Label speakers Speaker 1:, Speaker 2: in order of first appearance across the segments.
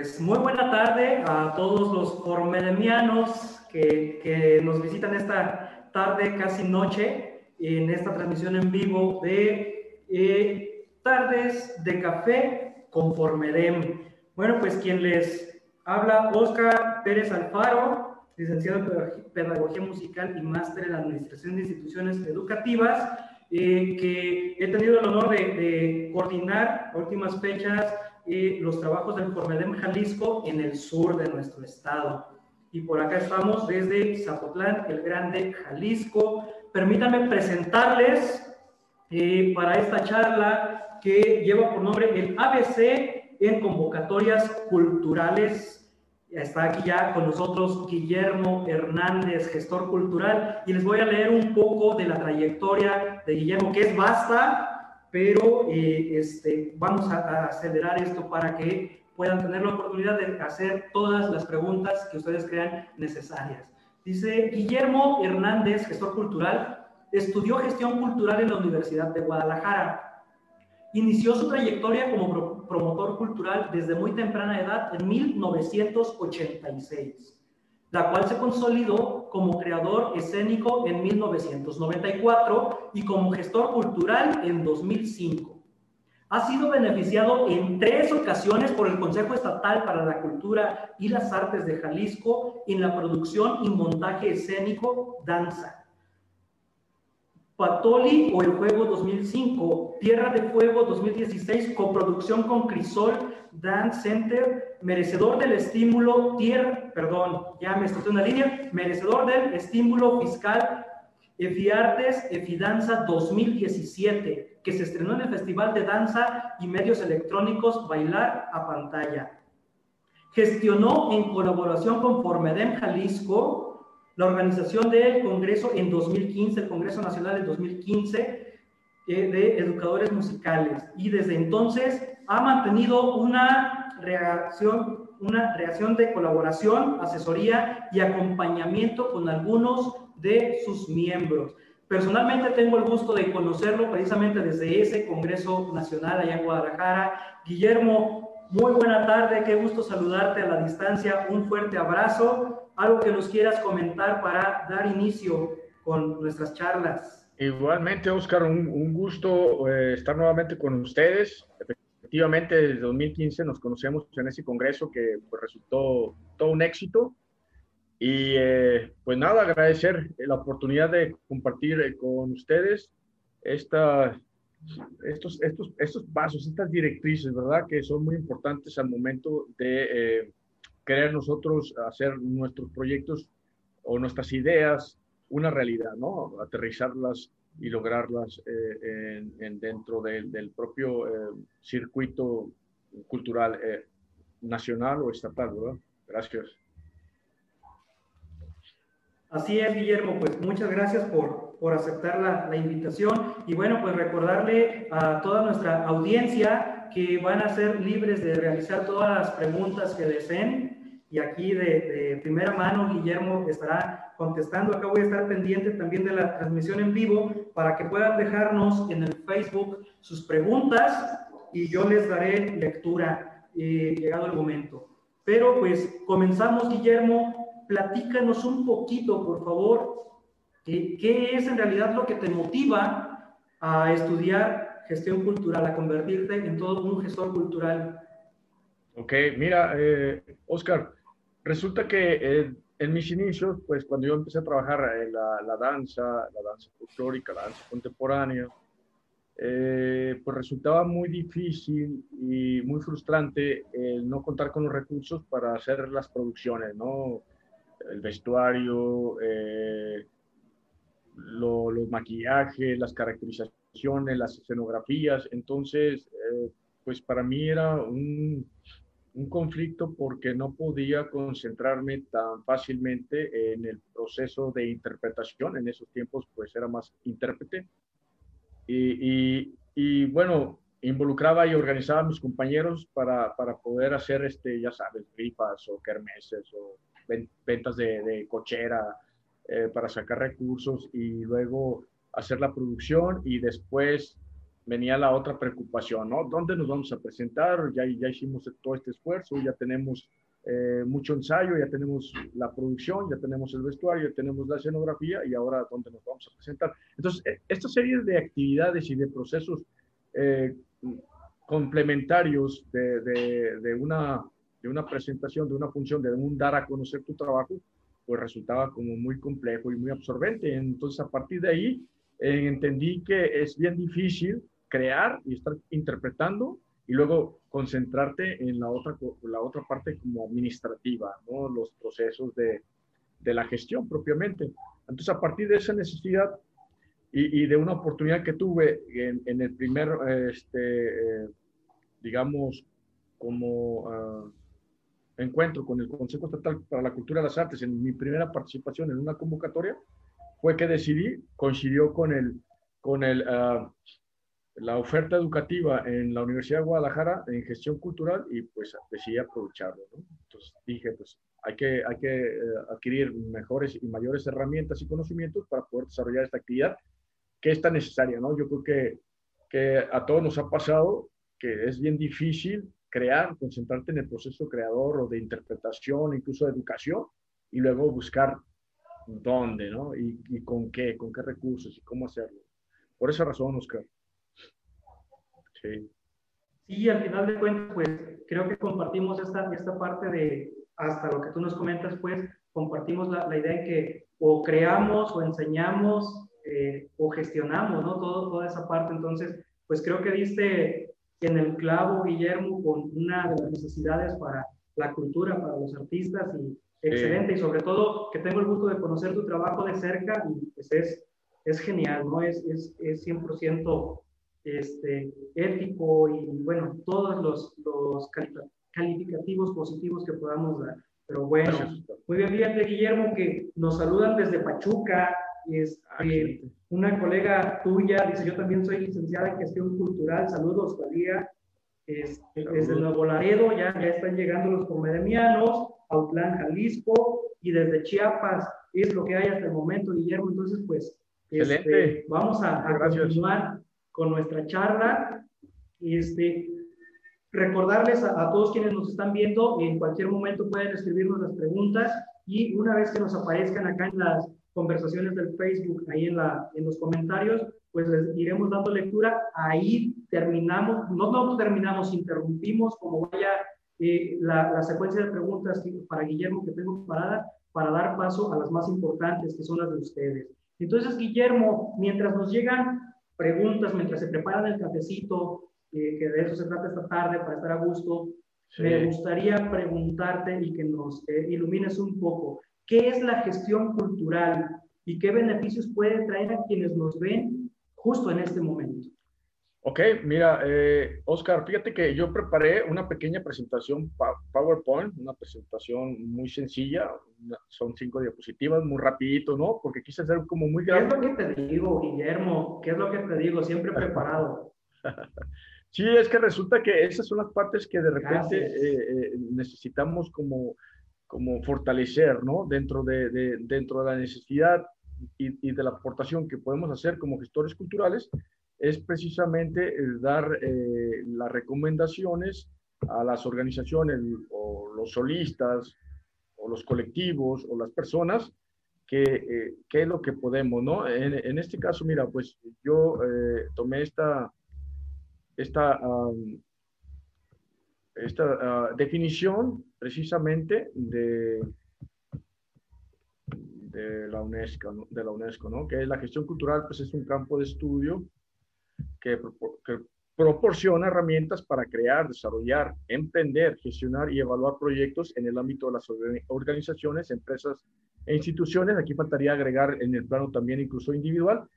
Speaker 1: Pues muy buena tarde a todos los formedemianos que, que, nos visitan esta tarde, casi noche, en esta transmisión en vivo de eh, Tardes de Café con Formedem. Bueno, pues quien les habla, Oscar Pérez Alfaro, licenciado en Pedagogía Musical y máster en Administración de Instituciones Educativas, eh, que he tenido el honor de, de coordinar últimas fechas eh, los trabajos del Formedem Jalisco en el sur de nuestro estado. Y por acá estamos desde Zapotlán, el Grande, Jalisco. Permítanme presentarles eh, para esta charla que lleva por nombre el ABC en convocatorias culturales. Está aquí ya con nosotros Guillermo Hernández, gestor cultural, y les voy a leer un poco de la trayectoria de Guillermo, que es vasta, pero eh, este, vamos a, acelerar esto para que puedan tener la oportunidad de hacer todas las preguntas que ustedes crean necesarias. Dice Guillermo Hernández, gestor cultural, estudió gestión cultural en la Universidad de Guadalajara. Inició su trayectoria como promotor cultural desde muy temprana edad en 1986 la cual se consolidó como creador escénico en 1994 y como gestor cultural en 2005. Ha sido beneficiado en tres ocasiones por el Consejo Estatal para la Cultura y las Artes de Jalisco en la producción y montaje escénico Danza. Patoli o El Juego 2005, Tierra de Fuego 2016, coproducción con Crisol Dance Center, merecedor del estímulo, tierra, perdón, ya me estoy en una línea, merecedor del estímulo fiscal EFIARTES EFIDANZA 2017, que se estrenó en el Festival de Danza y Medios Electrónicos Bailar a Pantalla. Gestionó en colaboración con Formedem Jalisco la organización del Congreso en 2015, el Congreso Nacional en 2015 eh, de Educadores Musicales. Y desde entonces ha mantenido una reacción, una reacción de colaboración, asesoría y acompañamiento con algunos de sus miembros. Personalmente tengo el gusto de conocerlo precisamente desde ese Congreso Nacional allá en Guadalajara. Guillermo, muy buena tarde, qué gusto saludarte a la distancia, un fuerte abrazo algo que nos quieras comentar para dar inicio con nuestras charlas.
Speaker 2: Igualmente, Oscar, un, gusto eh, estar nuevamente con ustedes. Efectivamente, desde 2015 nos conocemos en ese congreso que pues, resultó todo un éxito. Y eh, pues nada, agradecer la oportunidad de compartir eh, con ustedes esta, estos, estos, estos pasos, estas directrices, ¿verdad? Que son muy importantes al momento de querer nosotros hacer nuestros proyectos o nuestras ideas una realidad, ¿no? Aterrizarlas y lograrlas eh, en, dentro del propio eh, circuito cultural eh, nacional o estatal, ¿verdad? Gracias.
Speaker 1: Así es, Guillermo, pues muchas gracias por, por aceptar la, la, invitación y bueno, pues recordarle a toda nuestra audiencia que van a ser libres de realizar todas las preguntas que deseen y aquí de, primera mano Guillermo estará contestando. Acá voy a estar pendiente también de la transmisión en vivo para que puedan dejarnos en el Facebook sus preguntas y yo les daré lectura eh, llegado el momento. Pero pues comenzamos, Guillermo, platícanos un poquito, por favor, qué es en realidad lo que te motiva a estudiar gestión cultural, a convertirte en todo un gestor cultural.
Speaker 2: Ok, mira, eh, Oscar, resulta que eh, en mis inicios, pues cuando yo empecé a trabajar en la, danza, la danza folclórica, la danza contemporánea, eh, pues resultaba muy difícil y muy frustrante el no contar con los recursos para hacer las producciones, ¿no? El vestuario, eh, los maquillajes, las caracterizaciones, las escenografías. Entonces, pues para mí era un, un conflicto porque no podía concentrarme tan fácilmente en el proceso de interpretación. En esos tiempos, pues era más intérprete. Y, y, bueno, involucraba y organizaba a mis compañeros para, para, poder hacer, este, ya sabes, rifas o kermeses o ventas de, de cochera eh, para sacar recursos y luego hacer la producción y después venía la otra preocupación, ¿no? ¿Dónde nos vamos a presentar? Ya, ya hicimos todo este esfuerzo, ya tenemos eh, mucho ensayo, ya tenemos la producción, ya tenemos el vestuario, ya tenemos la escenografía y ahora dónde nos vamos a presentar. Entonces, eh, esta serie de actividades y de procesos eh, complementarios de, de, una, de una presentación, de una función, de un dar a conocer tu trabajo, pues resultaba como muy complejo y muy absorbente. Entonces, a partir de ahí, entendí que es bien difícil crear y estar interpretando y luego concentrarte en la otra, la otra parte como administrativa, ¿no? los procesos de, de la gestión propiamente. Entonces, a partir de esa necesidad y, y de una oportunidad que tuve en, en el primer, este, eh, digamos, como uh, encuentro con el Consejo Estatal para la Cultura de las Artes, en mi primera participación en una convocatoria, fue que decidí, coincidió con el, con el, uh, la oferta educativa en la Universidad de Guadalajara en gestión cultural y pues decidí aprovecharlo. ¿no? Entonces dije, pues hay que, hay que eh, adquirir mejores y mayores herramientas y conocimientos para poder desarrollar esta actividad que es tan necesaria. ¿no? Yo creo que, que a todos nos ha pasado que es bien difícil crear, concentrarte en el proceso creador o de interpretación, incluso de educación, y luego buscar dónde, ¿no? Y, con qué, con qué recursos y cómo hacerlo. Por esa razón, Oscar.
Speaker 1: Sí. Sí, al final de cuentas, pues creo que compartimos esta, esta parte de, hasta lo que tú nos comentas, pues compartimos la, la idea de que o creamos o enseñamos eh, o gestionamos, ¿no? Todo, toda esa parte. Entonces, pues creo que diste en el clavo, Guillermo, con una de las necesidades para la cultura, para los artistas y excelente. Y sobre todo que tengo el gusto de conocer tu trabajo de cerca y pues es, es genial, ¿no? Es, es, es 100% este, ético y, bueno, todos los, los calificativos positivos que podamos dar. Pero bueno, muy bien, fíjate Guillermo que nos saludan desde Pachuca, este, una colega tuya dice, yo también soy licenciada en gestión cultural, saludos Valía, este, desde Nuevo Laredo ya, ya están llegando los comedemianos, Autlán, Jalisco, y desde Chiapas es lo que hay hasta el momento, Guillermo, entonces pues este, vamos a, a continuar con nuestra charla. Este, recordarles a, todos quienes nos están viendo, en cualquier momento pueden escribirnos las preguntas y una vez que nos aparezcan acá en las conversaciones del Facebook, ahí en, la, en los comentarios, pues les iremos dando lectura. Ahí terminamos, no, no terminamos, interrumpimos como vaya eh, la, la, secuencia de preguntas para Guillermo que tengo parada para dar paso a las más importantes, que son las de ustedes. Entonces, Guillermo, mientras nos llegan preguntas mientras se preparan el cafecito, eh, que de eso se trata esta tarde para estar a gusto. Me gustaría preguntarte y que nos eh, ilumines un poco, ¿qué es la gestión cultural y qué beneficios puede traer a quienes nos ven justo en este momento?
Speaker 2: Ok, mira, eh, Oscar, fíjate que yo preparé una pequeña presentación PowerPoint, una presentación muy sencilla, son cinco diapositivas, muy rapidito, ¿no? Porque quise hacer como muy
Speaker 1: grande. ¿Qué es lo que te digo, Guillermo? ¿Qué es lo que te digo? Siempre preparado.
Speaker 2: sí, es que resulta que esas son las partes que de repente eh, eh, necesitamos como, como fortalecer, ¿no? Dentro de, de, dentro de la necesidad y, y de la aportación que podemos hacer como gestores culturales, es precisamente el dar eh, las recomendaciones a las organizaciones o los solistas o los colectivos o las personas que, eh, qué es lo que podemos, ¿no? En, este caso, mira, pues yo eh, tomé esta, esta, esta ah, definición precisamente de, de la UNESCO, de la UNESCO, ¿no? Que la gestión cultural, pues es un campo de estudio que, proporciona herramientas para crear, desarrollar, emprender, gestionar y evaluar proyectos en el ámbito de las organizaciones, empresas e instituciones. Aquí faltaría agregar en el plano también incluso individual.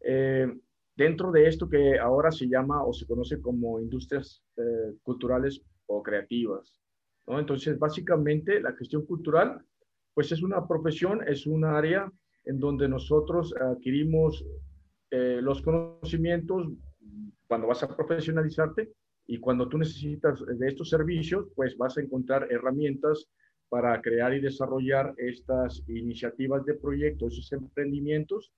Speaker 2: Eh, dentro de esto que ahora se llama o se conoce como industrias eh, culturales o creativas. ¿no? Entonces, básicamente, la gestión cultural, pues es una profesión, es un área en donde nosotros adquirimos eh, los conocimientos cuando vas a profesionalizarte y cuando tú necesitas de estos servicios, pues vas a encontrar herramientas para crear y desarrollar estas iniciativas de proyectos, esos emprendimientos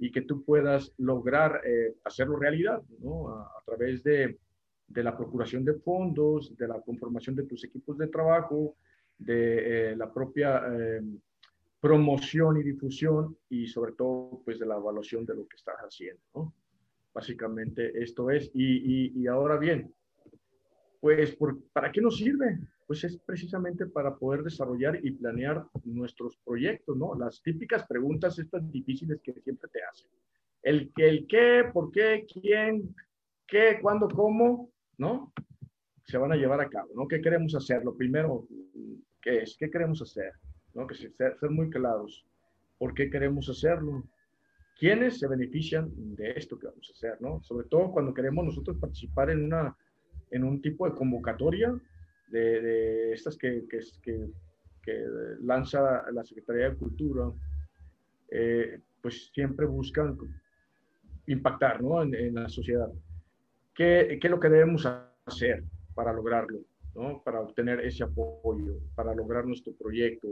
Speaker 2: y que tú puedas lograr eh, hacerlo realidad, ¿no? A, través de, de, la procuración de fondos, de la conformación de tus equipos de trabajo, de eh, la propia promoción y difusión y sobre todo pues de la evaluación de lo que estás haciendo, ¿no? Básicamente esto es. Y, y, y ahora bien, pues por, ¿para qué nos sirve? Pues es precisamente para poder desarrollar y planear nuestros proyectos, ¿no? Las típicas preguntas estas difíciles que siempre te hacen. El el qué, por qué, quién, qué, cuándo, cómo, ¿no? Se van a llevar a cabo, ¿no? ¿Qué queremos hacer? Lo primero, ¿qué es? ¿Qué queremos hacer? ¿No? Que ser, ser muy claros. ¿Por qué queremos hacerlo? ¿Quiénes se benefician de esto que vamos a hacer, ¿no? Sobre todo cuando queremos nosotros participar en una en un tipo de convocatoria de, estas que, que, que, lanza la Secretaría de Cultura, eh, pues siempre buscan impactar ¿no? en, la sociedad. ¿Qué, ¿Qué, es lo que debemos hacer para lograrlo? ¿no? Para obtener ese apoyo, para lograr nuestro proyecto.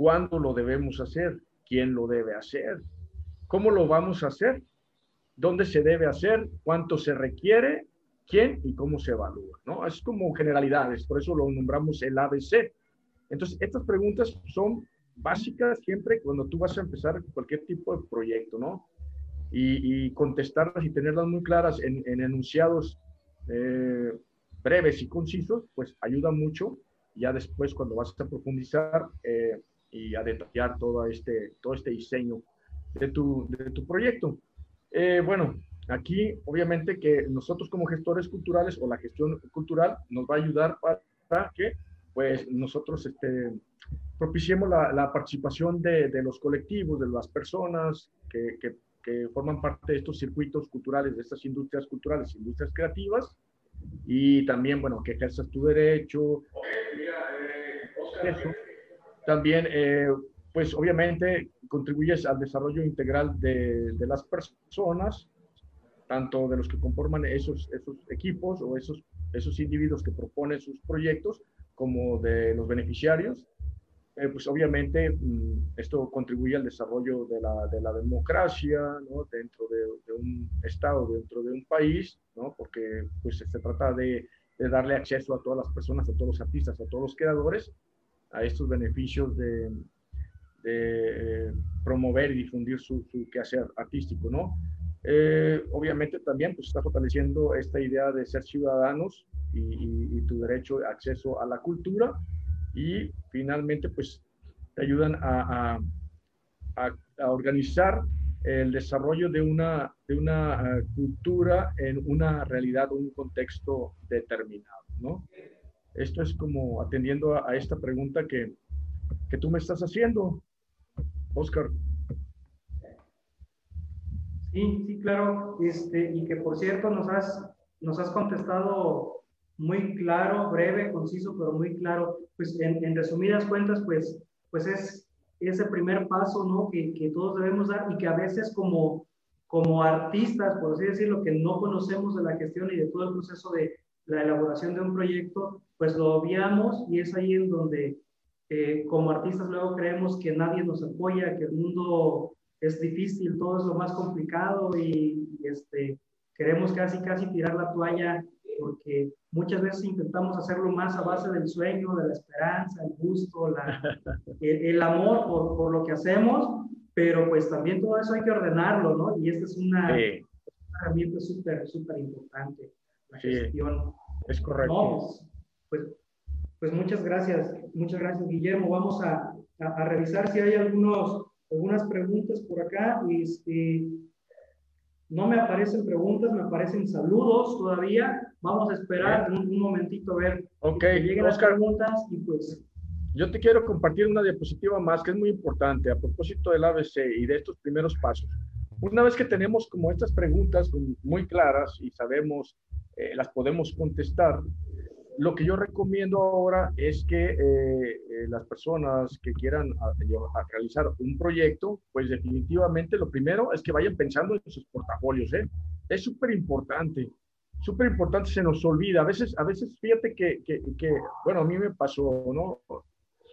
Speaker 2: ¿Cuándo lo debemos hacer? ¿Quién lo debe hacer? ¿Cómo lo vamos a hacer? ¿Dónde se debe hacer? ¿Cuánto se requiere? quién y cómo se evalúa, ¿no? Es como generalidades, por eso lo nombramos el ABC. Entonces, estas preguntas son básicas siempre cuando tú vas a empezar cualquier tipo de proyecto, ¿no? Y, contestarlas y tenerlas muy claras en, enunciados eh, breves y concisos, pues ayuda mucho. Ya después, cuando vas a profundizar eh, y a detallar todo este, todo este diseño de tu, de tu proyecto. Eh, bueno, Aquí, obviamente, que nosotros como gestores culturales o la gestión cultural nos va a ayudar para que, pues, nosotros este, propiciemos la, participación de, los colectivos, de las personas que, que, forman parte de estos circuitos culturales, de estas industrias culturales, industrias creativas, y también, bueno, que ejerzas tu derecho. Eso. También, eh, pues, obviamente, contribuyes al desarrollo integral de, de las personas tanto de los que conforman esos, esos equipos o esos, esos individuos que proponen sus proyectos, como de los beneficiarios. Eh, pues obviamente mm, esto contribuye al desarrollo de la, de la democracia dentro de, un Estado, dentro de un país, ¿no? porque pues, se trata de, de, darle acceso a todas las personas, a todos los artistas, a todos los creadores, a estos beneficios de, de eh, promover y difundir su, su quehacer artístico, ¿no? Eh, obviamente también pues, está fortaleciendo esta idea de ser ciudadanos y, tu derecho de acceso a la cultura y finalmente pues te ayudan a, a, a, organizar el desarrollo de una, de una eh, cultura en una realidad, un contexto determinado, ¿no? Esto es como atendiendo a, esta pregunta que, que tú me estás haciendo, Oscar.
Speaker 1: Sí, sí, claro. Este, y que por cierto nos has, nos has contestado muy claro, breve, conciso, pero muy claro. Pues en, en resumidas cuentas, pues, pues es ese primer paso, ¿no? Que, que, todos debemos dar y que a veces como, como artistas, por así decirlo, que no conocemos de la gestión y de todo el proceso de la elaboración de un proyecto, pues lo obviamos y es ahí en donde eh, como artistas luego creemos que nadie nos apoya, que el mundo es difícil, todo es lo más complicado y, este, queremos casi, casi tirar la toalla porque muchas veces intentamos hacerlo más a base del sueño, de la esperanza, el gusto, la, el, amor por, por, lo que hacemos, pero pues también todo eso hay que ordenarlo, ¿no? Y esta es una, herramienta súper, súper importante, la gestión.
Speaker 2: Es correcto.
Speaker 1: Pues, pues, pues, muchas gracias, muchas gracias Guillermo. Vamos a, a, a revisar si hay algunos algunas preguntas por acá. Este, no me aparecen preguntas, me aparecen saludos todavía. Vamos a esperar un, momentito a ver
Speaker 2: okay.
Speaker 1: que lleguen las preguntas y pues...
Speaker 2: Yo te quiero compartir una diapositiva más que es muy importante a propósito del ABC y de estos primeros pasos. Una vez que tenemos como estas preguntas muy claras y sabemos, eh, las podemos contestar, lo que yo recomiendo ahora es que eh, eh, las personas que quieran realizar un proyecto, pues definitivamente lo primero es que vayan pensando en sus portafolios. Es súper importante, súper importante, se nos olvida. A veces, a veces fíjate que, que, que, bueno, a mí me pasó, ¿no?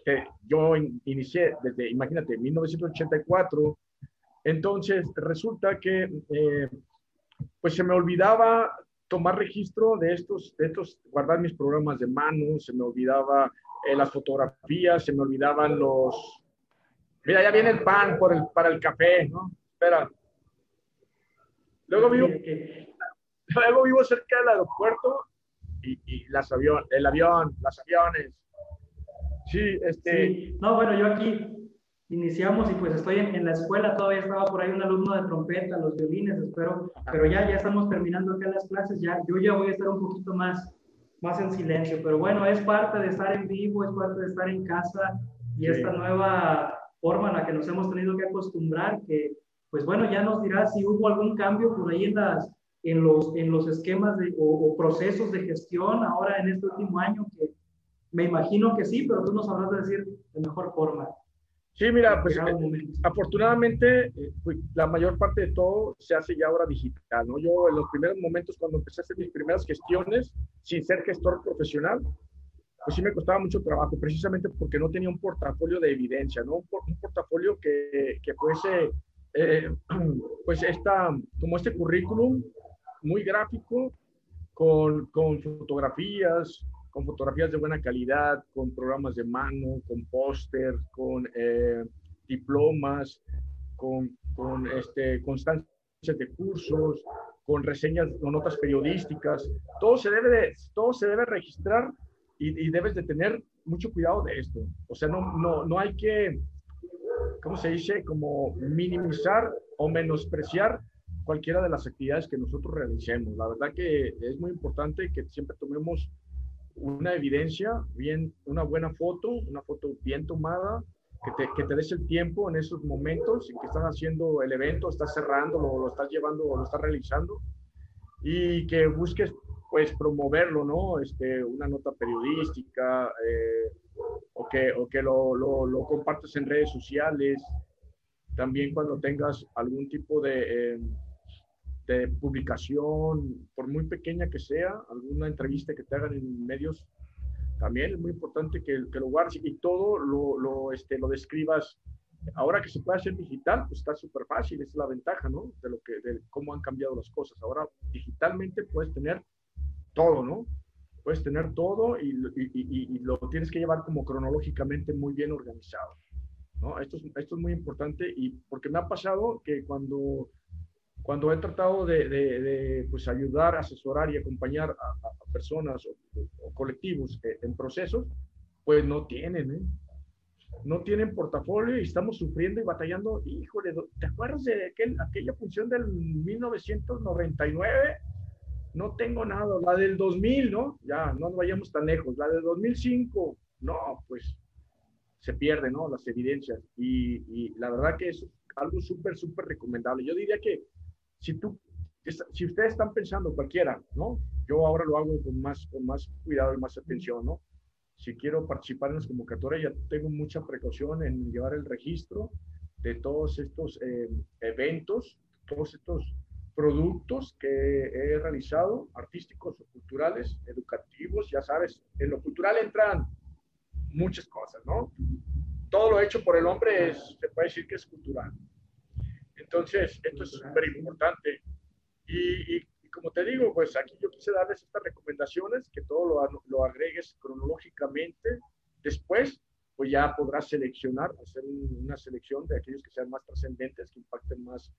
Speaker 2: Que yo inicié desde, imagínate, 1984 Entonces, resulta que pues se me olvidaba tomar registro de estos, de estos, guardar mis programas de mano, se me olvidaba eh, las fotografías, se me olvidaban los... Mira, ya viene el pan por el, para el café, ¿no? Espera. Luego vivo, luego vivo cerca del aeropuerto y, y las avión, el avión, las aviones. Sí, este...
Speaker 1: Sí. No, bueno, yo aquí iniciamos y pues estoy en, la escuela, todavía estaba por ahí un alumno de trompeta, los violines, espero, pero ya, ya estamos terminando acá las clases, ya, yo ya voy a estar un poquito más, más en silencio, pero bueno, es parte de estar en vivo, es parte de estar en casa y esta nueva forma en la que nos hemos tenido que acostumbrar, que pues bueno, ya nos dirá si hubo algún cambio por ahí en, las, en, los, en los esquemas de, o, o procesos de gestión ahora en este último año, que me imagino que sí, pero tú nos sabrás de decir de mejor forma.
Speaker 2: Sí, mira, pues eh, afortunadamente pues, la mayor parte de todo se hace ya ahora digital, ¿no? Yo en los primeros momentos cuando empecé a hacer mis primeras gestiones sin ser gestor profesional, pues sí me costaba mucho trabajo, precisamente porque no tenía un portafolio de evidencia, ¿no? Un, portafolio que, que fuese, eh, pues esta, como este currículum muy gráfico, con, con fotografías, con fotografías de buena calidad, con programas de mano, con póster, con eh, diplomas, con, con este, constancias de cursos, con reseñas o notas periodísticas. Todo se debe, de, todo se debe registrar y, y, debes de tener mucho cuidado de esto. O sea, no, no, no hay que, ¿cómo se dice? Como minimizar o menospreciar cualquiera de las actividades que nosotros realicemos. La verdad que es muy importante que siempre tomemos una evidencia, bien, una buena foto, una foto bien tomada, que te, que te des el tiempo en esos momentos en que estás haciendo el evento, estás cerrando, lo, lo estás llevando lo estás realizando y que busques pues promoverlo, ¿no? Este, una nota periodística eh, o que, o que lo, lo, compartes en redes sociales. También cuando tengas algún tipo de, eh, de publicación, por muy pequeña que sea, alguna entrevista que te hagan en medios, también es muy importante que, que lo guardes y todo lo, lo, este, lo describas. Ahora que se puede hacer digital, pues está súper fácil, es la ventaja, ¿no? De, lo que, de cómo han cambiado las cosas. Ahora digitalmente puedes tener todo, ¿no? Puedes tener todo y, y, y, y lo tienes que llevar como cronológicamente muy bien organizado. ¿no? Esto, es, esto es muy importante y porque me ha pasado que cuando cuando he tratado de, de, de pues ayudar, asesorar y acompañar a, a personas o, o colectivos en procesos, pues no tienen, ¿eh? no tienen portafolio y estamos sufriendo y batallando. Híjole, ¿te acuerdas de aquel, aquella función del 1999? No tengo nada. La del 2000, ¿no? Ya, no nos vayamos tan lejos. La del 2005, no, pues se pierden, ¿no? Las evidencias. Y, y la verdad que es algo súper, súper recomendable. Yo diría que si tú, si ustedes están pensando cualquiera, ¿no? Yo ahora lo hago con más, con más cuidado y más atención, ¿no? Si quiero participar en las convocatorias, ya tengo mucha precaución en llevar el registro de todos estos eh, eventos, todos estos productos que he realizado, artísticos o culturales, educativos, ya sabes, en lo cultural entran muchas cosas, ¿no? Todo lo hecho por el hombre es, se puede decir que es cultural. Entonces, esto es súper importante. Y, y, y, como te digo, pues aquí yo quise darles estas recomendaciones, que todo lo, lo agregues cronológicamente. Después, pues ya podrás seleccionar, hacer un, una selección de aquellos que sean más trascendentes, que impacten más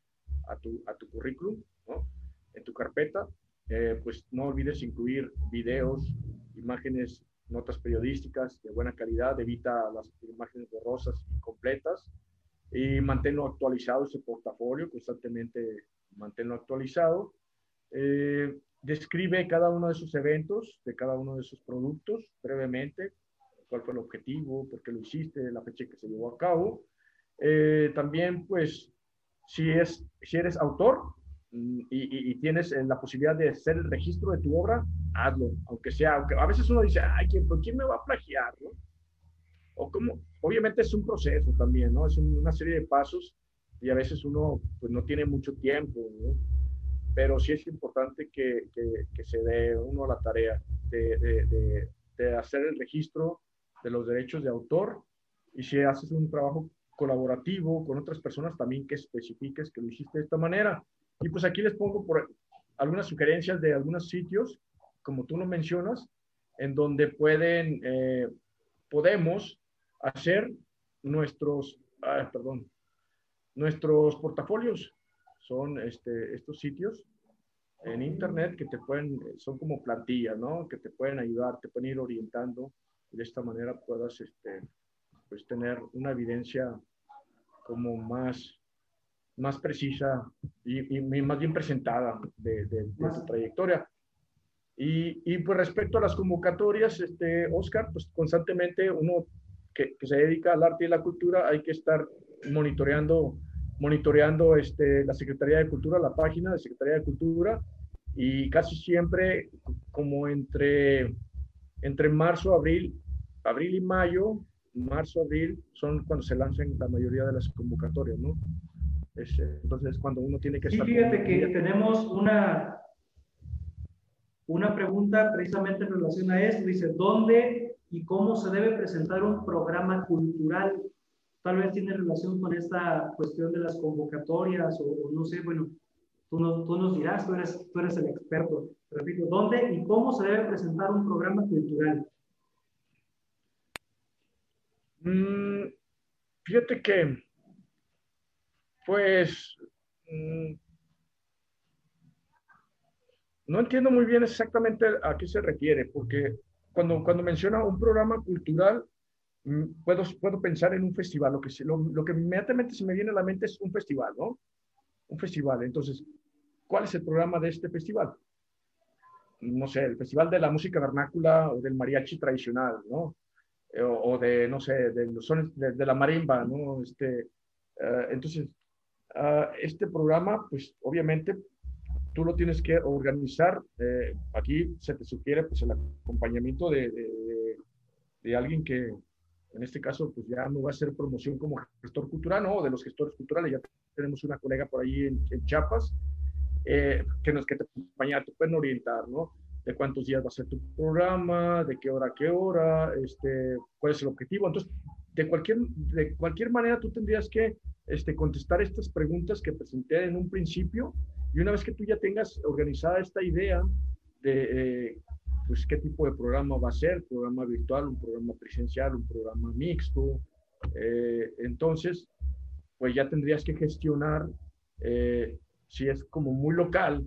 Speaker 2: a tu, a tu currículum, ¿no? En tu carpeta. Eh, pues no olvides incluir videos, imágenes, notas periodísticas de buena calidad, evita las imágenes borrosas y completas y manténlo actualizado ese portafolio, constantemente manténlo actualizado. Eh, describe cada uno de esos eventos, de cada uno de esos productos brevemente, cuál fue el objetivo, por qué lo hiciste, la fecha que se llevó a cabo. Eh, también, pues, si, es, si eres autor mm, y, y, tienes la posibilidad de hacer el registro de tu obra, hazlo, aunque sea, aunque a veces uno dice, ay, ¿quién, ¿quién me va a plagiar? ¿no? O como, obviamente es un proceso también, ¿no? Es una serie de pasos y a veces uno pues no tiene mucho tiempo, ¿no? Pero sí es importante que, que, que se dé uno la tarea de, de, de, hacer el registro de los derechos de autor y si haces un trabajo colaborativo con otras personas también que especifiques que lo hiciste de esta manera. Y pues aquí les pongo por algunas sugerencias de algunos sitios, como tú lo mencionas, en donde pueden, eh, podemos hacer nuestros, perdón, nuestros portafolios. Son este, estos sitios en internet que te pueden, son como plantillas, ¿no? Que te pueden ayudar, te pueden ir orientando y de esta manera puedas, este, pues tener una evidencia como más, más precisa y, más bien presentada de, de, tu trayectoria. Y, y, pues respecto a las convocatorias, este, Oscar, pues constantemente uno que, que, se dedica al arte y la cultura hay que estar monitoreando, monitoreando este, la Secretaría de Cultura, la página de Secretaría de Cultura, y casi siempre como entre, entre marzo, abril, abril y mayo, marzo, abril, son cuando se lanzan la mayoría de las convocatorias, ¿no? Es, entonces, cuando uno tiene que...
Speaker 1: Sí, fíjate que tenemos una, una pregunta precisamente en relación a esto. Dice, ¿dónde y cómo se debe presentar un programa cultural? Tal vez tiene relación con esta cuestión de las convocatorias o, no sé, bueno, tú tú nos dirás, tú eres, tú eres el experto. Repito, ¿dónde y cómo se debe presentar un programa cultural?
Speaker 2: Mm, fíjate que, pues, mm, no entiendo muy bien exactamente a qué se refiere, porque cuando, cuando menciona un programa cultural, mm, puedo, puedo pensar en un festival. Lo que, lo, lo que inmediatamente se me viene a la mente es un festival, ¿no? Un festival. Entonces, ¿cuál es el programa de este festival? No sé, el Festival de la Música Vernácula o del Mariachi Tradicional, ¿no? Eh, o, de, no sé, de, de, de la marimba, ¿no? Este, eh, entonces, ah, este programa, pues obviamente tú lo tienes que organizar. Eh, aquí se te sugiere pues el acompañamiento de, de, alguien que, en este caso, pues ya no va a hacer promoción como gestor cultural, ¿no? De los gestores culturales, ya tenemos una colega por ahí en, en Chiapas, que nos que te acompaña, te pueden orientar, ¿no? de cuántos días va a ser tu programa, de qué hora a qué hora, este, cuál es el objetivo. Entonces, de cualquier, de cualquier manera tú tendrías que este, contestar estas preguntas que presenté en un principio y una vez que tú ya tengas organizada esta idea de eh, pues, qué tipo de programa va a ser, programa virtual, un programa presencial, un programa mixto, eh, entonces, pues ya tendrías que gestionar, eh, si es como muy local,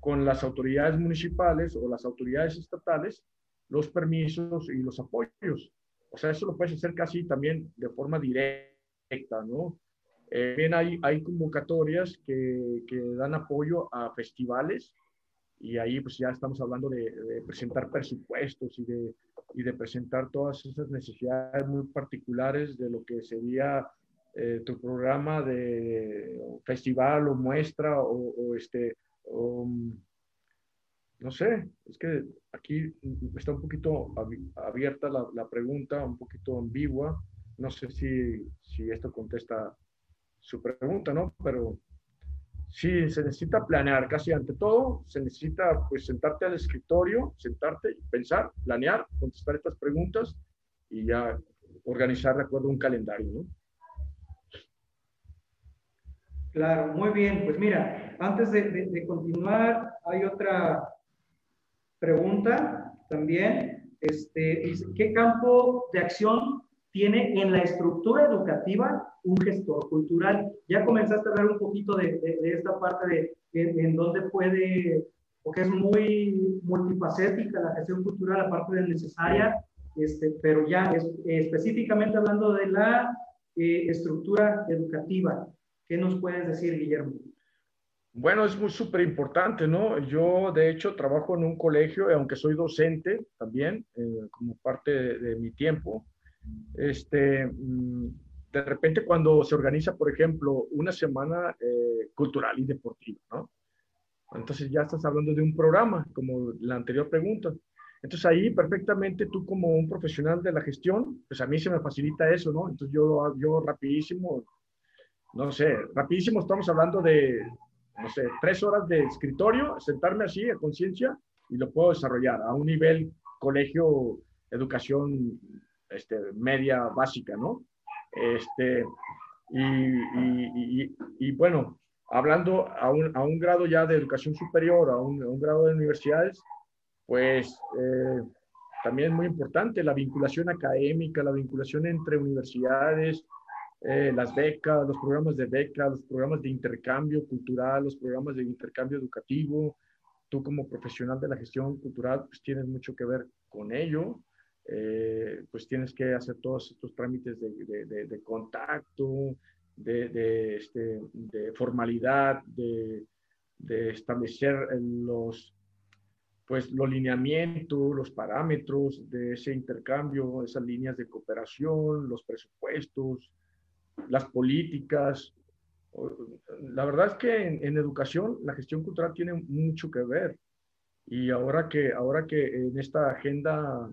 Speaker 2: con las autoridades municipales o las autoridades estatales los permisos y los apoyos. O sea, eso lo puedes hacer casi también de forma directa, ¿no? Eh, bien, hay, hay convocatorias que, que, dan apoyo a festivales y ahí pues ya estamos hablando de, presentar presupuestos y de, y de presentar todas esas necesidades muy particulares de lo que sería eh, tu programa de festival o muestra o, o este, Um, no sé, es que aquí está un poquito abierta la, pregunta, un poquito ambigua. No sé si, si esto contesta su pregunta, ¿no? Pero sí, se necesita planear casi ante todo, se necesita pues sentarte al escritorio, sentarte, pensar, planear, contestar estas preguntas y ya organizar de acuerdo a un calendario, ¿no?
Speaker 1: Claro, muy bien. Pues mira, antes de, continuar, hay otra pregunta también. Este, ¿Qué campo de acción tiene en la estructura educativa un gestor cultural? Ya comenzaste a hablar un poquito de, esta parte de en, dónde puede, porque es muy multifacética la gestión cultural, aparte de necesaria, este, pero ya es, específicamente hablando de la eh, estructura educativa. ¿Qué nos puedes decir, Guillermo?
Speaker 2: Bueno, es muy súper importante, ¿no? Yo, de hecho, trabajo en un colegio, aunque soy docente también, eh, como parte de, mi tiempo. Este, mm, de repente, cuando se organiza, por ejemplo, una semana eh, cultural y deportiva, ¿no? Entonces ya estás hablando de un programa, como la anterior pregunta. Entonces ahí perfectamente tú como un profesional de la gestión, pues a mí se me facilita eso, ¿no? Entonces yo, yo rapidísimo no sé, rapidísimo estamos hablando de, no sé, tres horas de escritorio, sentarme así a conciencia y lo puedo desarrollar a un nivel colegio, educación este, media básica, ¿no? Este, y, y, bueno, hablando a un, a un, grado ya de educación superior, a un, a un grado de universidades, pues eh, también es muy importante la vinculación académica, la vinculación entre universidades, eh, las becas, los programas de becas, los programas de intercambio cultural, los programas de intercambio educativo. Tú como profesional de la gestión cultural, pues tienes mucho que ver con ello. Eh, pues tienes que hacer todos estos trámites de, de, de contacto, de, este, de formalidad, de, establecer los, pues, los lineamientos, los parámetros de ese intercambio, esas líneas de cooperación, los presupuestos, las políticas. La verdad es que en, educación la gestión cultural tiene mucho que ver. Y ahora que, ahora que en esta agenda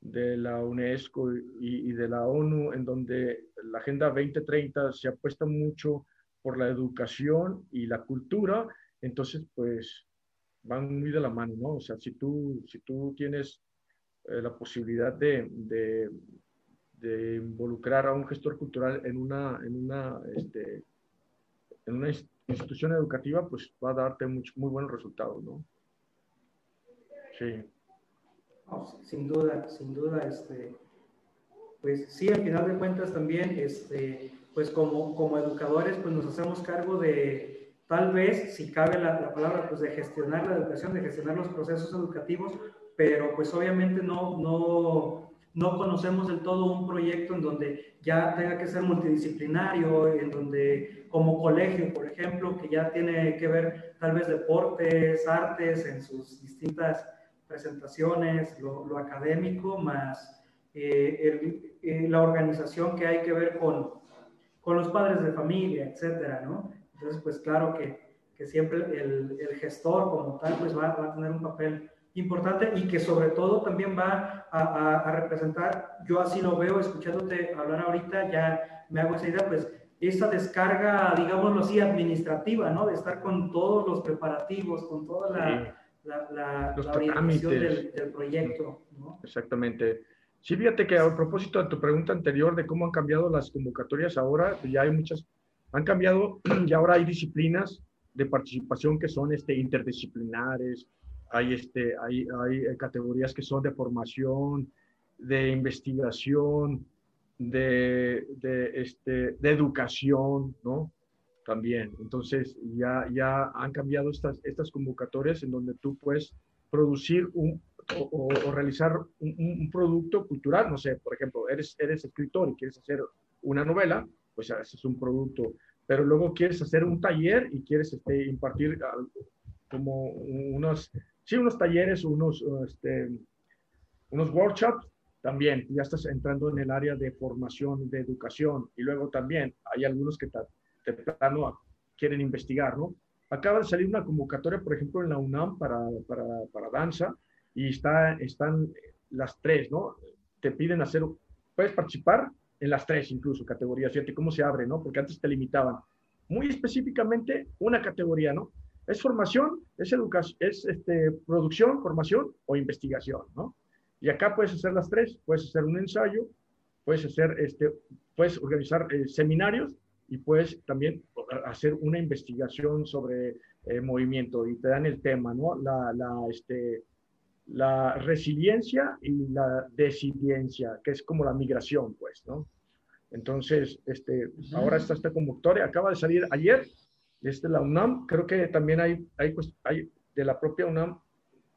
Speaker 2: de la UNESCO y, de la ONU, en donde la Agenda 2030 se apuesta mucho por la educación y la cultura, entonces pues van muy de la mano, ¿no? O sea, si tú, si tú tienes eh, la posibilidad de, de, de, involucrar a un gestor cultural en una, en una, este, en una institución educativa, pues va a darte muy, muy buenos resultados, ¿no?
Speaker 1: Sí sin duda, sin duda, este, pues sí, al final de cuentas también, este, pues como, como educadores, pues nos hacemos cargo de, tal vez, si cabe la, la, palabra, pues de gestionar la educación, de gestionar los procesos educativos, pero pues obviamente no, no, no conocemos del todo un proyecto en donde ya tenga que ser multidisciplinario, en donde como colegio, por ejemplo, que ya tiene que ver tal vez deportes, artes en sus distintas presentaciones, lo, académico, más eh, eh, la organización que hay que ver con, con los padres de familia, etcétera, ¿no? Entonces, pues claro que, que siempre el, el, gestor como tal, pues va, va, a tener un papel importante y que sobre todo también va a, a, representar, yo así lo veo, escuchándote hablar ahorita, ya me hago esa idea, pues esa descarga, digámoslo así, administrativa, ¿no? De estar con todos los preparativos, con toda la, la,
Speaker 2: los orientación
Speaker 1: del, del, proyecto. ¿no?
Speaker 2: Exactamente. Sí, fíjate que a propósito de tu pregunta anterior de cómo han cambiado las convocatorias ahora, pues ya hay muchas, han cambiado y ahora hay disciplinas de participación que son este, interdisciplinares, hay, este, hay, hay categorías que son de formación, de investigación, de, de, este, de educación, ¿no? también. Entonces, ya, ya han cambiado estas, estas convocatorias en donde tú puedes producir un, o, realizar un, producto cultural. No sé, por ejemplo, eres, eres escritor y quieres hacer una novela, pues haces un producto. Pero luego quieres hacer un taller y quieres este, impartir como unos, sí, unos talleres, unos, este, unos workshops, también ya estás entrando en el área de formación, de educación. Y luego también hay algunos que de plano quieren investigar, ¿no? Acaba de salir una convocatoria, por ejemplo, en la UNAM para, para, para danza y está, están las tres, ¿no? Te piden hacer, puedes participar en las tres incluso categorías, fíjate cómo se abre, ¿no? Porque antes te limitaban. Muy específicamente una categoría, ¿no? Es formación, es educación, es este, producción, formación o investigación, ¿no? Y acá puedes hacer las tres, puedes hacer un ensayo, puedes hacer, este, puedes organizar eh, seminarios y puedes también hacer una investigación sobre eh, movimiento y te dan el tema, ¿no? La, la, este, la resiliencia y la desiliencia, que es como la migración, pues, ¿no? Entonces, este, ahora está esta convocatoria, acaba de salir ayer, este, la UNAM, creo que también hay, hay, hay de la propia UNAM,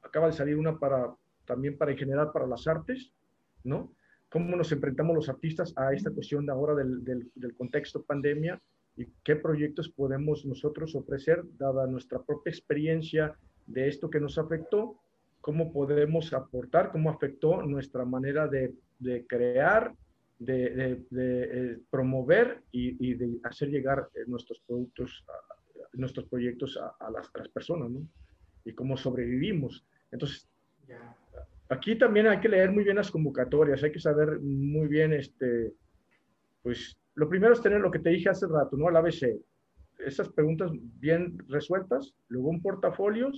Speaker 2: acaba de salir una para, también para en general para las artes, ¿no? cómo nos enfrentamos los artistas a esta cuestión de ahora del, del, contexto pandemia y qué proyectos podemos nosotros ofrecer, dada nuestra propia experiencia de esto que nos afectó, cómo podemos aportar, cómo afectó nuestra manera de, de crear, de, de, eh, promover y, y, de hacer llegar eh, nuestros productos, nuestros proyectos a, las, las, personas, ¿no? Y cómo sobrevivimos. Entonces, Aquí también hay que leer muy bien las convocatorias, hay que saber muy bien, este, pues, lo primero es tener lo que te dije hace rato, ¿no? Al ABC. Esas preguntas bien resueltas, luego un portafolio,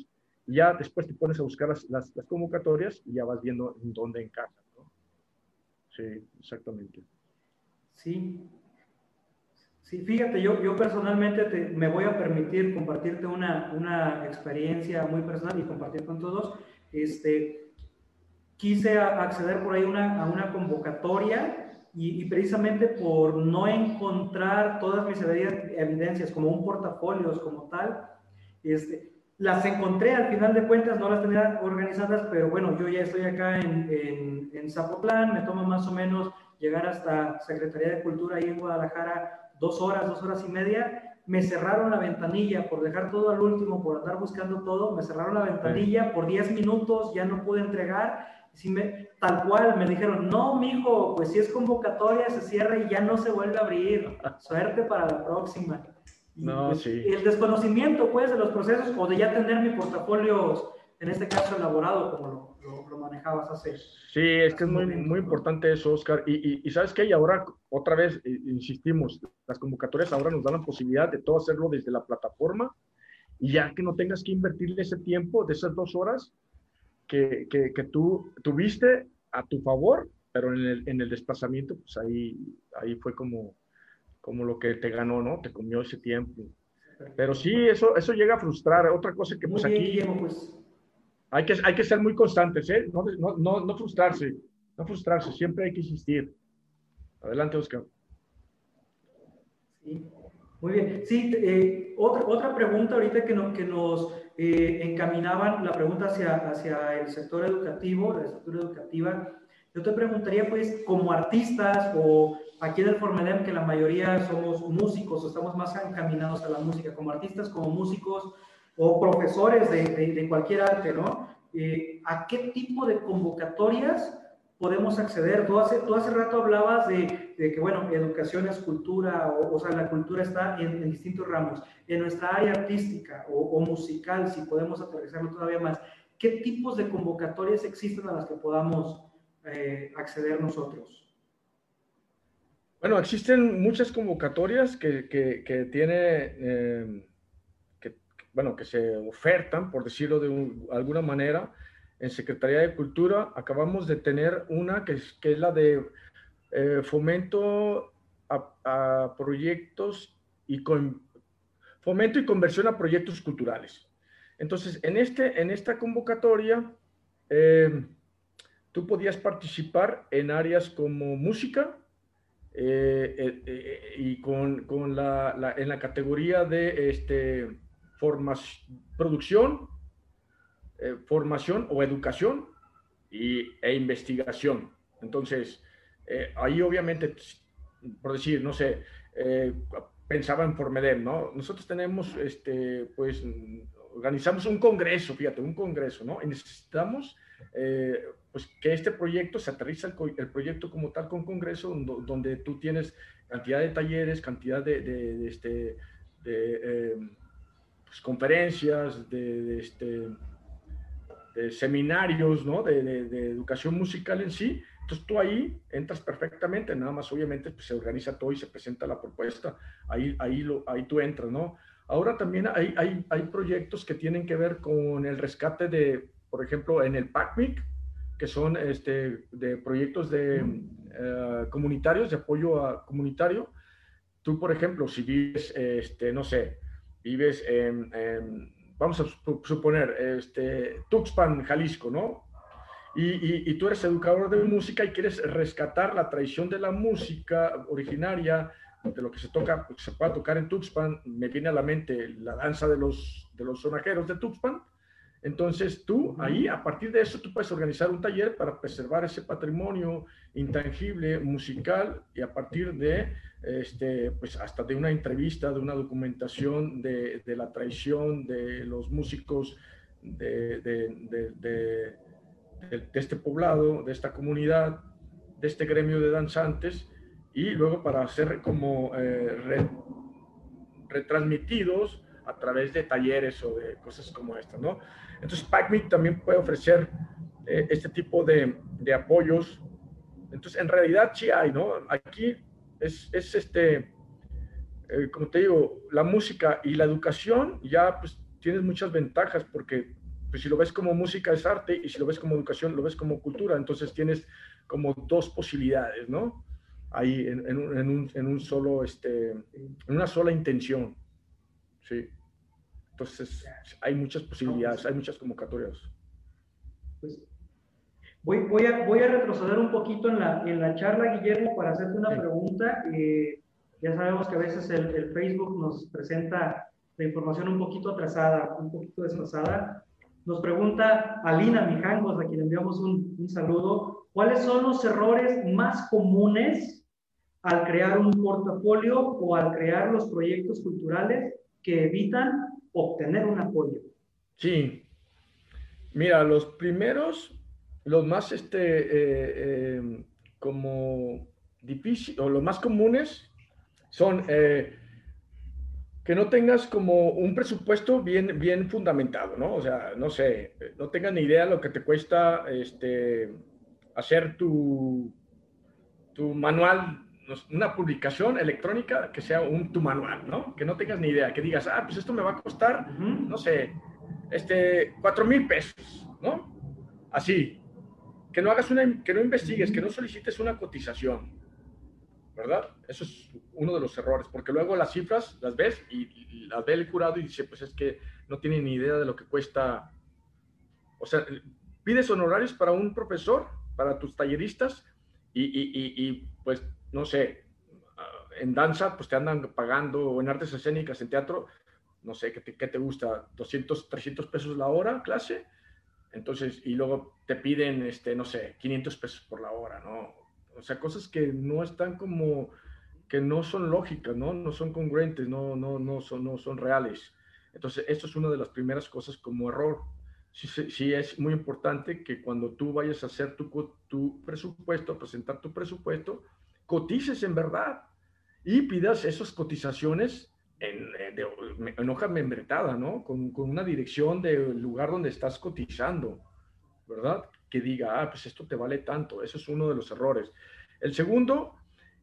Speaker 2: y ya después te pones a buscar las, las, convocatorias y ya vas viendo en dónde encajan, ¿no? Sí, exactamente.
Speaker 1: Sí, Sí, fíjate, yo, yo personalmente me voy a permitir compartirte una, una experiencia muy personal y compartir con todos. Este, quise acceder por ahí una, a una convocatoria y, y, precisamente por no encontrar todas mis evidencias como un portafolio, como tal, este, las encontré al final de cuentas, no las tenía organizadas, pero bueno, yo ya estoy acá en, en, en Zapotlán, me toma más o menos llegar hasta Secretaría de Cultura ahí en Guadalajara dos horas, dos horas y media, me cerraron la ventanilla por dejar todo al último, por andar buscando todo, me cerraron la ventanilla por 10 minutos, ya no pude entregar, si me, tal cual me dijeron, no, mijo, pues si es convocatoria se cierra y ya no se vuelve a abrir, suerte para la próxima. no, pues, sí. El desconocimiento, pues, de los procesos o de ya tener mi portafolio, en este caso elaborado, como lo, lo, manejabas hace.
Speaker 2: Sí, es que es muy, muy importante eso, Oscar. Y, y, sabes qué, y ahora otra vez eh, insistimos, las convocatorias ahora nos dan la posibilidad de todo hacerlo desde la plataforma y ya que no tengas que invertirle ese tiempo de esas dos horas que, que, que tú tuviste a tu favor, pero en el, en el desplazamiento, pues ahí, ahí fue como, como lo que te ganó, ¿no? Te comió ese tiempo. Pero sí, eso, eso llega a frustrar. Otra cosa que pues aquí... pues hay que, hay que ser muy constantes, ¿eh? no, no, no, frustrarse, no frustrarse, siempre hay que insistir. Adelante, Oscar.
Speaker 1: Sí, muy bien. Sí, eh, otra, otra pregunta ahorita que, que nos eh, encaminaban, la pregunta hacia, hacia el sector educativo, la sector educativa. Yo te preguntaría, pues, como artistas o aquí en el Formedem, que la mayoría somos músicos o estamos más encaminados a la música, como artistas, como músicos, o profesores de, de, cualquier arte, ¿no? Eh, ¿A qué tipo de convocatorias podemos acceder? Tú hace, tú hace rato hablabas de, de que, bueno, educación es cultura, o, o sea, la cultura está en, en, distintos ramos. En nuestra área artística o, o, musical, si podemos aterrizarlo todavía más, ¿qué tipos de convocatorias existen a las que podamos eh, acceder nosotros?
Speaker 2: Bueno, existen muchas convocatorias que, que, que tiene... Eh bueno, que se ofertan, por decirlo de alguna manera, en Secretaría de Cultura. Acabamos de tener una que es, que es la de eh, fomento a, proyectos y con, fomento y conversión a proyectos culturales. Entonces, en, este, en esta convocatoria, eh, tú podías participar en áreas como música, eh, y con, con la, la, en la categoría de este, producción, eh, formación o educación y, e investigación. Entonces, eh, ahí obviamente, por decir, no sé, eh, pensaba en Formedem, ¿no? Nosotros tenemos, este, pues, organizamos un congreso, fíjate, un congreso, ¿no? Y necesitamos, pues, que este proyecto se aterriza el, proyecto como tal con congreso, donde, tú tienes cantidad de talleres, cantidad de, de este, de pues, conferencias, de, este, de seminarios, ¿no? De, de, educación musical en sí. Entonces tú ahí entras perfectamente, nada más obviamente pues, se organiza todo y se presenta la propuesta, ahí, ahí, lo, ahí tú entras, ¿no? Ahora también hay, hay, hay proyectos que tienen que ver con el rescate de, por ejemplo, en el PACMIC, que son este, de proyectos de, eh, comunitarios, de apoyo a, comunitario. Tú, por ejemplo, si vives, este, no sé, vives en, vamos a suponer, este, Tuxpan, Jalisco, ¿no? Y, y, tú eres educador de música y quieres rescatar la tradición de la música originaria, de lo que se toca, se puede tocar en Tuxpan, me viene a la mente la danza de los, de los sonajeros de Tuxpan, entonces tú ahí, a partir de eso, tú puedes organizar un taller para preservar ese patrimonio intangible, musical, y a partir de, este, pues hasta de una entrevista, de una documentación de, de la traición de los músicos de, de, de, este poblado, de esta comunidad, de este gremio de danzantes, y luego para hacer como eh, retransmitidos a través de talleres o de cosas como esta, ¿no? Entonces, PACMIC también puede ofrecer eh, este tipo de, de, apoyos. Entonces, en realidad sí hay, ¿no? Aquí es, es este, eh, como te digo, la música y la educación ya pues tienes muchas ventajas porque pues, si lo ves como música es arte y si lo ves como educación lo ves como cultura, entonces tienes como dos posibilidades, ¿no? ahí en, en, un, en, un, solo, este, en una sola intención. Sí. Entonces, hay muchas posibilidades, hay muchas convocatorias.
Speaker 1: Pues, voy, voy, a, voy a retroceder un poquito en la, en la charla, Guillermo, para hacerte una pregunta. Eh, ya sabemos que a veces el, el, Facebook nos presenta la información un poquito atrasada, un poquito desfasada. Nos pregunta Alina Mijangos, a quien enviamos un, un saludo, ¿cuáles son los errores más comunes al crear un portafolio o al crear los proyectos culturales que evitan obtener un apoyo?
Speaker 2: Sí. Mira, los primeros, los más, este, eh, eh, como difícil, o los más comunes son eh, que no tengas como un presupuesto bien, bien fundamentado, ¿no? O sea, no sé, no tengas ni idea lo que te cuesta este, hacer tu, tu manual una publicación electrónica que sea un tu manual, ¿no? Que no tengas ni idea, que digas, ah, pues esto me va a costar, no sé, este, cuatro mil pesos, ¿no? Así. Que no hagas una, que no investigues, que no solicites una cotización, ¿verdad? Eso es uno de los errores, porque luego las cifras las ves y, las ve el curado y dice, pues es que no tiene ni idea de lo que cuesta. O sea, pides honorarios para un profesor, para tus talleristas, y, y, y pues no sé, ah, en danza, pues te andan pagando, en artes escénicas, en teatro, no sé, ¿qué te, gusta? ¿200, 300 pesos la hora clase? Entonces, y luego te piden, este, no sé, 500 pesos por la hora, ¿no? O sea, cosas que no están como, que no son lógicas, ¿no? No son congruentes, no, no, no, son, no son reales. Entonces, esto es una de las primeras cosas como error. Sí, sí, es muy importante que cuando tú vayas a hacer tu, tu presupuesto, presentar tu presupuesto, cotices en verdad y pidas esas cotizaciones en, eh, en hoja membretada, ¿no? Con, con, una dirección del lugar donde estás cotizando, ¿verdad? Que diga, ah, pues esto te vale tanto. Ese es uno de los errores. El segundo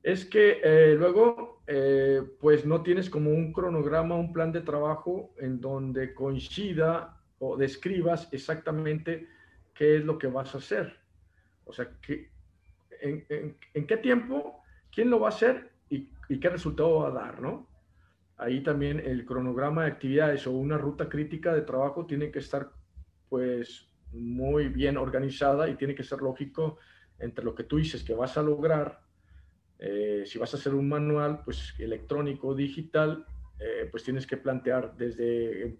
Speaker 2: es que eh, luego, eh, pues no tienes como un cronograma, un plan de trabajo en donde coincida o describas exactamente qué es lo que vas a hacer. O sea, que, en, qué tiempo, quién lo va a hacer y, qué resultado va a dar, ¿no? Ahí también el cronograma de actividades o una ruta crítica de trabajo tiene que estar, pues, muy bien organizada y tiene que ser lógico entre lo que tú dices que vas a lograr. Eh, si vas a hacer un manual, pues, electrónico, digital, eh, pues tienes que plantear desde en,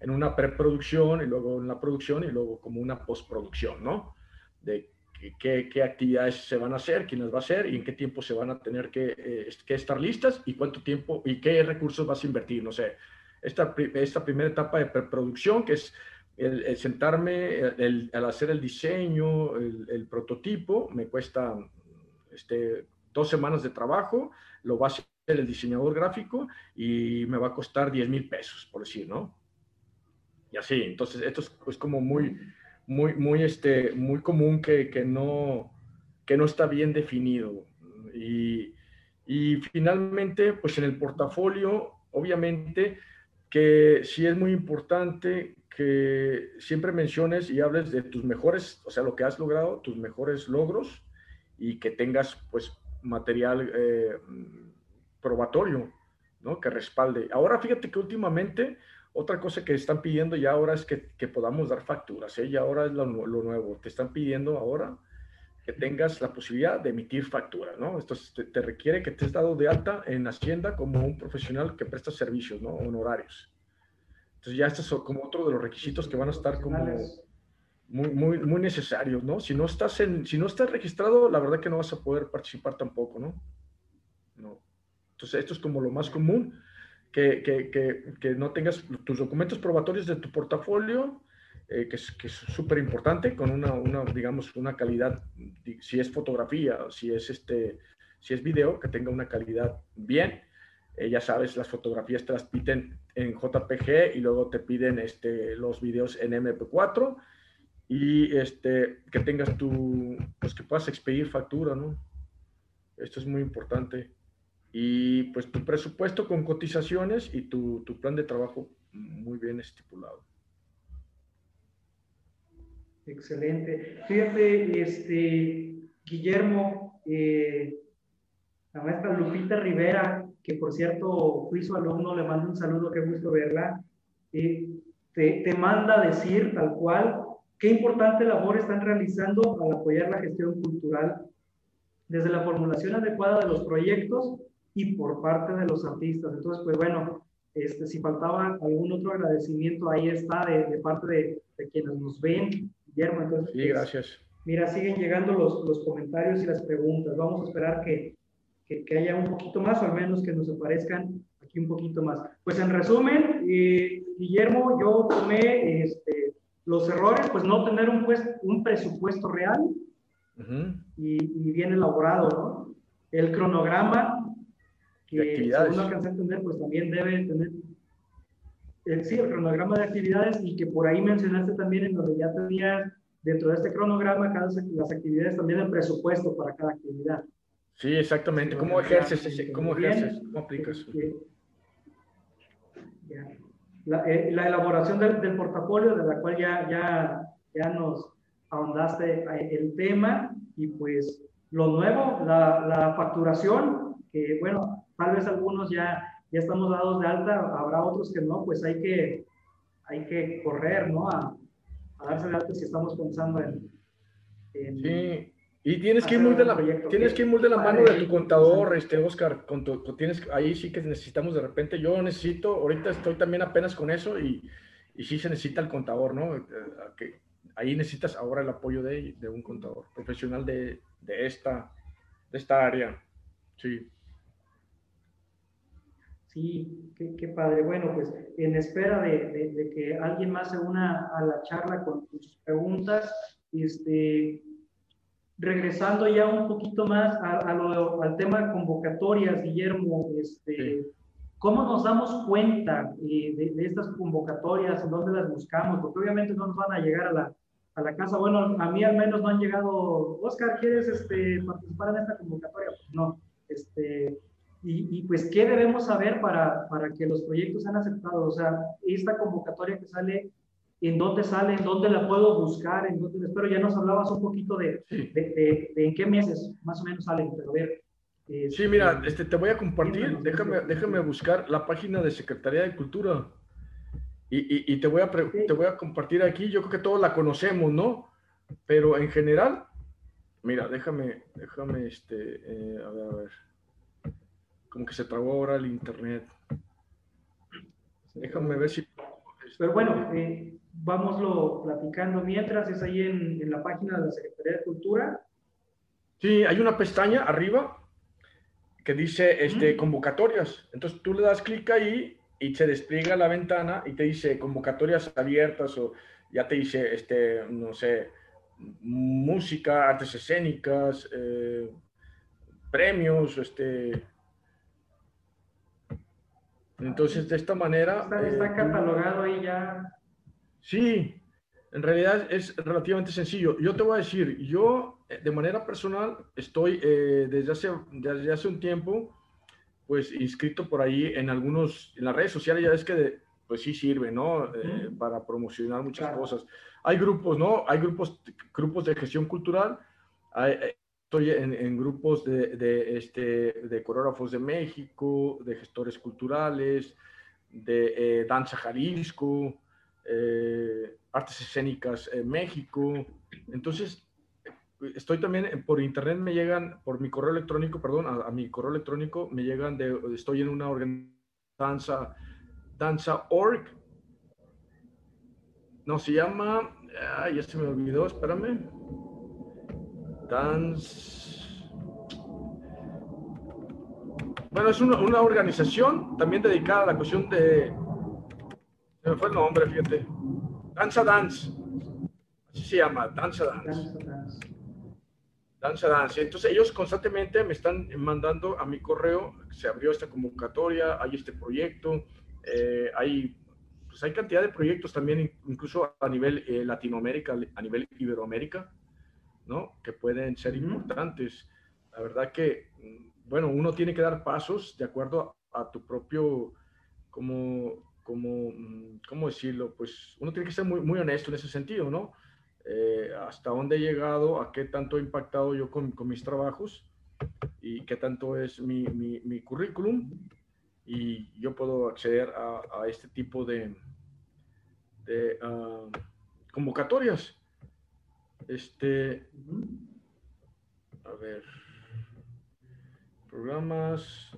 Speaker 2: en una preproducción y luego en la producción y luego como una postproducción, ¿no? De qué, actividades se van a hacer, quién las va a hacer y en qué tiempo se van a tener que, eh, que, estar listas y cuánto tiempo y qué recursos vas a invertir. No sé, esta, esta primera etapa de preproducción, que es el, sentarme, el, al hacer el diseño, el, prototipo, me cuesta este, dos semanas de trabajo, lo va a hacer el diseñador gráfico y me va a costar 10 mil pesos, por decir, ¿no? Y así, entonces esto es pues, como muy muy, muy, este, muy común que, que, no, que no está bien definido. Y, y finalmente, pues en el portafolio, obviamente, que sí es muy importante que siempre menciones y hables de tus mejores, o sea, lo que has logrado, tus mejores logros y que tengas pues material eh, probatorio, ¿no? Que respalde. Ahora fíjate que últimamente otra cosa que están pidiendo ya ahora es que, que podamos dar facturas, ¿eh? ya ahora es lo, lo, nuevo. Te están pidiendo ahora que tengas la posibilidad de emitir factura, ¿no? Esto te, requiere que te estés dado de alta en Hacienda como un profesional que presta servicios, ¿no? Honorarios. Entonces ya estos son como otro de los requisitos que van a estar como muy, muy, muy necesarios, ¿no? Si no, estás en, si no estás registrado, la verdad que no vas a poder participar tampoco, ¿no? No. Entonces esto es como lo más común que, no tengas tus documentos probatorios de tu portafolio, eh, que es súper importante, con una, una, digamos, una calidad, si es fotografía, si es, este, si es video, que tenga una calidad bien. Eh, ya sabes, las fotografías te las piden en JPG y luego te piden este, los videos en MP4 y este, que tengas tu, pues que puedas expedir factura, ¿no? Esto es muy importante y pues tu presupuesto con cotizaciones y tu, tu plan de trabajo muy bien estipulado.
Speaker 1: Excelente. Fíjate, este, Guillermo, eh, la maestra Lupita Rivera, que por cierto fui su alumno, le mando un saludo, qué gusto verla, te, te manda decir tal cual qué importante labor están realizando al apoyar la gestión cultural desde la formulación adecuada de los proyectos y por parte de los artistas. Entonces, pues bueno, este, si faltaba algún otro agradecimiento, ahí está de, parte de, quienes nos ven, Guillermo. Entonces,
Speaker 2: sí, pues, gracias.
Speaker 1: Mira, siguen llegando los, los comentarios y las preguntas. Vamos a esperar que, que, haya un poquito más, o al menos que nos aparezcan aquí un poquito más. Pues en resumen, eh, Guillermo, yo tomé este, los errores, pues no tener un, pues, un presupuesto real y, y, bien elaborado, ¿no? El cronograma, que según alcancé a entender, pues también debe tener, eh, sí, el cronograma de actividades y que por ahí mencionaste también en donde ya tenías dentro de este cronograma cada, las actividades también el presupuesto para cada actividad.
Speaker 2: Sí, exactamente. ¿Cómo ejerces? Ese, ¿Cómo ejerces? ¿Cómo aplicas? Este,
Speaker 1: la, eh, la, elaboración del, del, portafolio, de la cual ya, ya, ya nos ahondaste el tema, y pues lo nuevo, la, la facturación, que bueno, tal vez algunos ya, ya estamos dados de alta, habrá otros que no, pues hay que, hay que correr, ¿no? A, a darse de alta si estamos pensando en...
Speaker 2: en sí, y tienes que ir muy de la, tienes que ir muy de la mano de tu contador, este, Oscar, con tu, tienes, ahí sí que necesitamos de repente, yo necesito, ahorita estoy también apenas con eso y, y sí se necesita el contador, ¿no? Eh, que ahí necesitas ahora el apoyo de, de un contador profesional de, de, esta, de esta área, sí.
Speaker 1: Sí, qué, qué, padre. Bueno, pues en espera de, de, que alguien más se una a la charla con sus preguntas, este, regresando ya un poquito más a, lo, al tema de convocatorias, Guillermo, este, ¿cómo nos damos cuenta eh, de, de, estas convocatorias? ¿Dónde las buscamos? Porque obviamente no nos van a llegar a la, a la casa. Bueno, a mí al menos no han llegado, Oscar, ¿quieres este, participar en esta convocatoria? Pues no. Este, y, pues, ¿qué debemos saber para, para que los proyectos sean aceptados? O sea, esta convocatoria que sale, ¿en dónde sale? ¿En dónde la puedo buscar? ¿En dónde? Espero ya nos hablabas un poquito de, de, de, en qué meses más o menos salen, pero a ver.
Speaker 2: sí, mira, este, te voy a compartir, déjame, déjame buscar la página de Secretaría de Cultura. Y, y, te, voy a te voy a compartir aquí, yo creo que todos la conocemos, ¿no? Pero en general, mira, déjame, déjame, este, eh, a ver, a ver como que se trabó ahora el internet. Déjame ver si...
Speaker 1: Pero bueno, eh, vámoslo platicando mientras, es ahí en, en, la página de la Secretaría de Cultura.
Speaker 2: Sí, hay una pestaña arriba que dice este, convocatorias. Entonces tú le das clic ahí y se despliega la ventana y te dice convocatorias abiertas o ya te dice, este, no sé, música, artes escénicas, eh, premios, este, entonces, de esta manera...
Speaker 1: Está, eh, catalogado ahí ya.
Speaker 2: Sí, en realidad es relativamente sencillo. Yo te voy a decir, yo eh, de manera personal estoy eh, desde, hace, desde hace un tiempo, pues inscrito por ahí en algunos, en las redes sociales, ya ves que pues sí sirve, ¿no? para promocionar muchas cosas. Hay grupos, ¿no? Hay grupos, grupos de gestión cultural. Hay, estoy en, grupos de, este, de coreógrafos de México, de gestores culturales, de eh, Danza Jalisco, eh, Artes Escénicas en México. Entonces, estoy también por internet, me llegan, por mi correo electrónico, perdón, a, mi correo electrónico, me llegan de, estoy en una organización, danza, danza org. No, se llama, ya se me olvidó, espérame. Dance. Bueno, es una, una, organización también dedicada a la cuestión de. Se me fue el nombre, fíjate. Danza Dance. Así se llama, Danza Dance. Danza Dance. Entonces ellos constantemente me están mandando a mi correo, se abrió esta convocatoria, hay este proyecto, eh, hay, pues hay cantidad de proyectos también, incluso a nivel eh, Latinoamérica, a nivel Iberoamérica. ¿No? Que pueden ser importantes. La verdad que, mm, bueno, uno tiene que dar pasos de acuerdo a, tu propio, como, como, mm, ¿cómo decirlo? Pues uno tiene que ser muy, muy honesto en ese sentido, ¿no? Eh, hasta dónde he llegado, a qué tanto he impactado yo con, con mis trabajos y qué tanto es mi, mi, mi currículum y yo puedo acceder a, a este tipo de, de ah, convocatorias. Este, a ver, programas